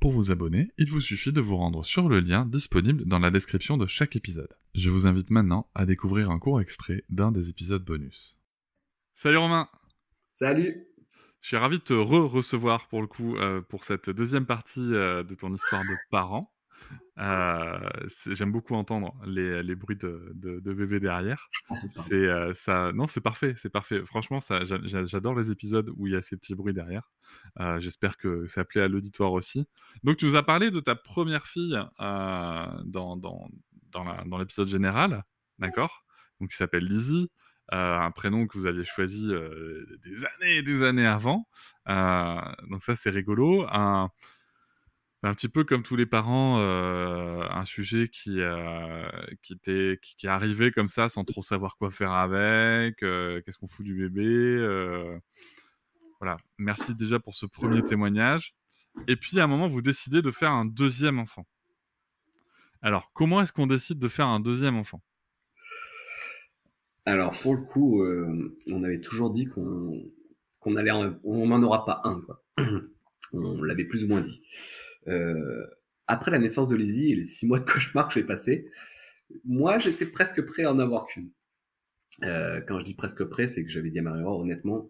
Pour vous abonner, il vous suffit de vous rendre sur le lien disponible dans la description de chaque épisode. Je vous invite maintenant à découvrir un court extrait d'un des épisodes bonus. Salut Romain Salut je suis ravi de te re-recevoir pour le coup euh, pour cette deuxième partie euh, de ton histoire de parents. Euh, J'aime beaucoup entendre les, les bruits de, de, de, bébé derrière. C'est euh, ça, non, c'est parfait, c'est parfait. Franchement, j'adore les épisodes où il y a ces petits bruits derrière. Euh, J'espère que ça plaît à l'auditoire aussi. Donc, tu nous as parlé de ta première fille dans, dans, dans l'épisode général, d'accord? Donc, qui s'appelle Lizzie. Euh, un prénom que vous aviez choisi euh, des années et des années avant. Euh, donc ça, c'est rigolo. Un, un petit peu comme tous les parents, un sujet qui, était, qui, qui, comme ça sans trop savoir quoi faire avec, qu'est-ce qu'on fout du bébé. voilà, merci déjà pour ce premier témoignage. Et puis à un moment, vous décidez de faire un deuxième enfant. Alors, comment est-ce qu'on décide de faire un deuxième enfant? Alors, pour le coup, euh, on avait toujours dit qu'on n'en aura pas un, on l'avait plus ou moins dit. Euh, après la naissance de Lizzie et les six mois de cauchemar que j'ai passé, moi, j'étais presque prêt à en avoir qu'une. Euh, quand je dis presque prêt, c'est que j'avais dit à marie honnêtement,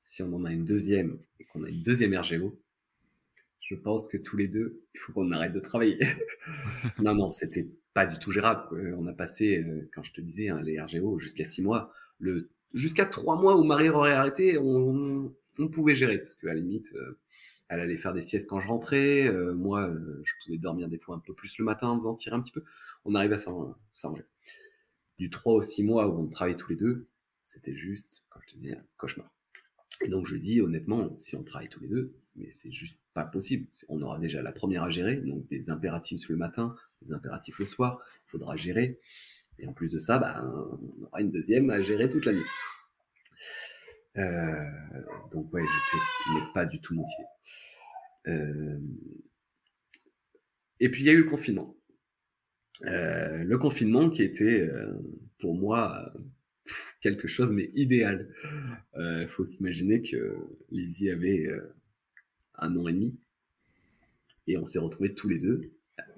si on en a une deuxième et qu'on a une deuxième RGO, je pense que tous les deux, il faut qu'on arrête de travailler. non, non, c'était pas du tout gérable. On a passé, euh, quand je te disais, hein, les RGO jusqu'à six mois, jusqu'à trois mois où Marie aurait arrêté, on, on pouvait gérer parce qu'à la limite, euh, elle allait faire des siestes quand je rentrais. Euh, moi, je pouvais dormir des fois un peu plus le matin en faisant tirer un petit peu. On arrivait à s'arranger. Du 3 au 6 mois où on travaillait tous les deux, c'était juste, comme je te disais, un cauchemar. Et donc je dis honnêtement, si on travaille tous les deux, mais c'est juste pas possible. On aura déjà la première à gérer, donc des impératifs le matin, des impératifs le soir, il faudra gérer. Et en plus de ça, bah, on aura une deuxième à gérer toute la nuit. Euh, donc ouais, j'étais pas du tout motivé. Euh, et puis il y a eu le confinement. Euh, le confinement qui était pour moi quelque chose mais idéal. Il faut s'imaginer que Lizzie avait un an et demi. Et on s'est retrouvés tous les deux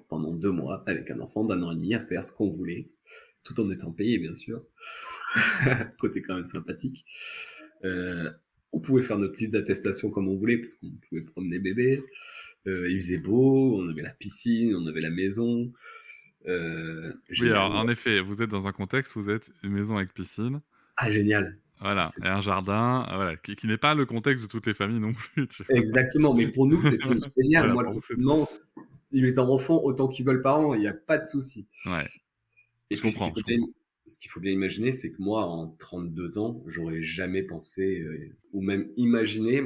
pendant deux mois avec un enfant d'un an et demi à faire ce qu'on voulait, tout en étant payé, bien sûr. Côté quand même sympathique. Euh, on pouvait faire nos petites attestations comme on voulait, parce qu'on pouvait promener bébé. Euh, il faisait beau, on avait la piscine, on avait la maison. Euh, oui, alors en effet, vous êtes dans un contexte où vous êtes une maison avec piscine. Ah, génial. Voilà, et un jardin, voilà, qui, n'est pas le contexte de toutes les familles non plus. Exactement, mais pour nous, c'est génial. Moi, le confinement, les enfants autant qu'ils veulent par an, il n'y a pas de souci. Ouais. Et je comprends. Ce qu'il faut, bien imaginer, c'est que moi, en 32 ans, j'aurais jamais pensé euh, ou même imaginé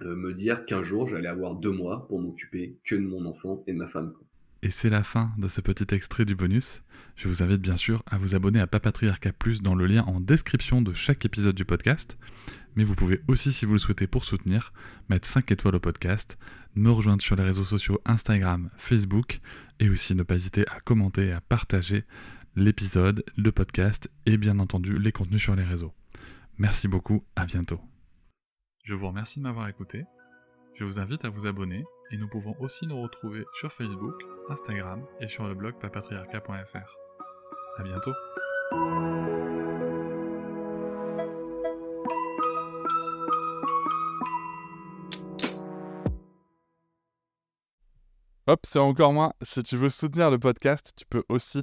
euh, me dire qu'un jour, j'allais avoir deux mois pour m'occuper que de mon enfant et de ma femme. Et c'est la fin de ce petit extrait du bonus. Je vous invite bien sûr à vous abonner à Papatriarca Plus dans le lien en description de chaque épisode du podcast. Mais vous pouvez aussi, si vous le souhaitez pour soutenir, mettre 5 étoiles au podcast, me rejoindre sur les réseaux sociaux Instagram, Facebook, et aussi ne pas hésiter à commenter et à partager l'épisode, le podcast et bien entendu les contenus sur les réseaux. Merci beaucoup, à bientôt. Je vous remercie de m'avoir écouté. Je vous invite à vous abonner et nous pouvons aussi nous retrouver sur Facebook, Instagram et sur le blog papatriarca.fr. À bientôt. Hop, c'est encore moins. Si tu veux soutenir le podcast, tu peux aussi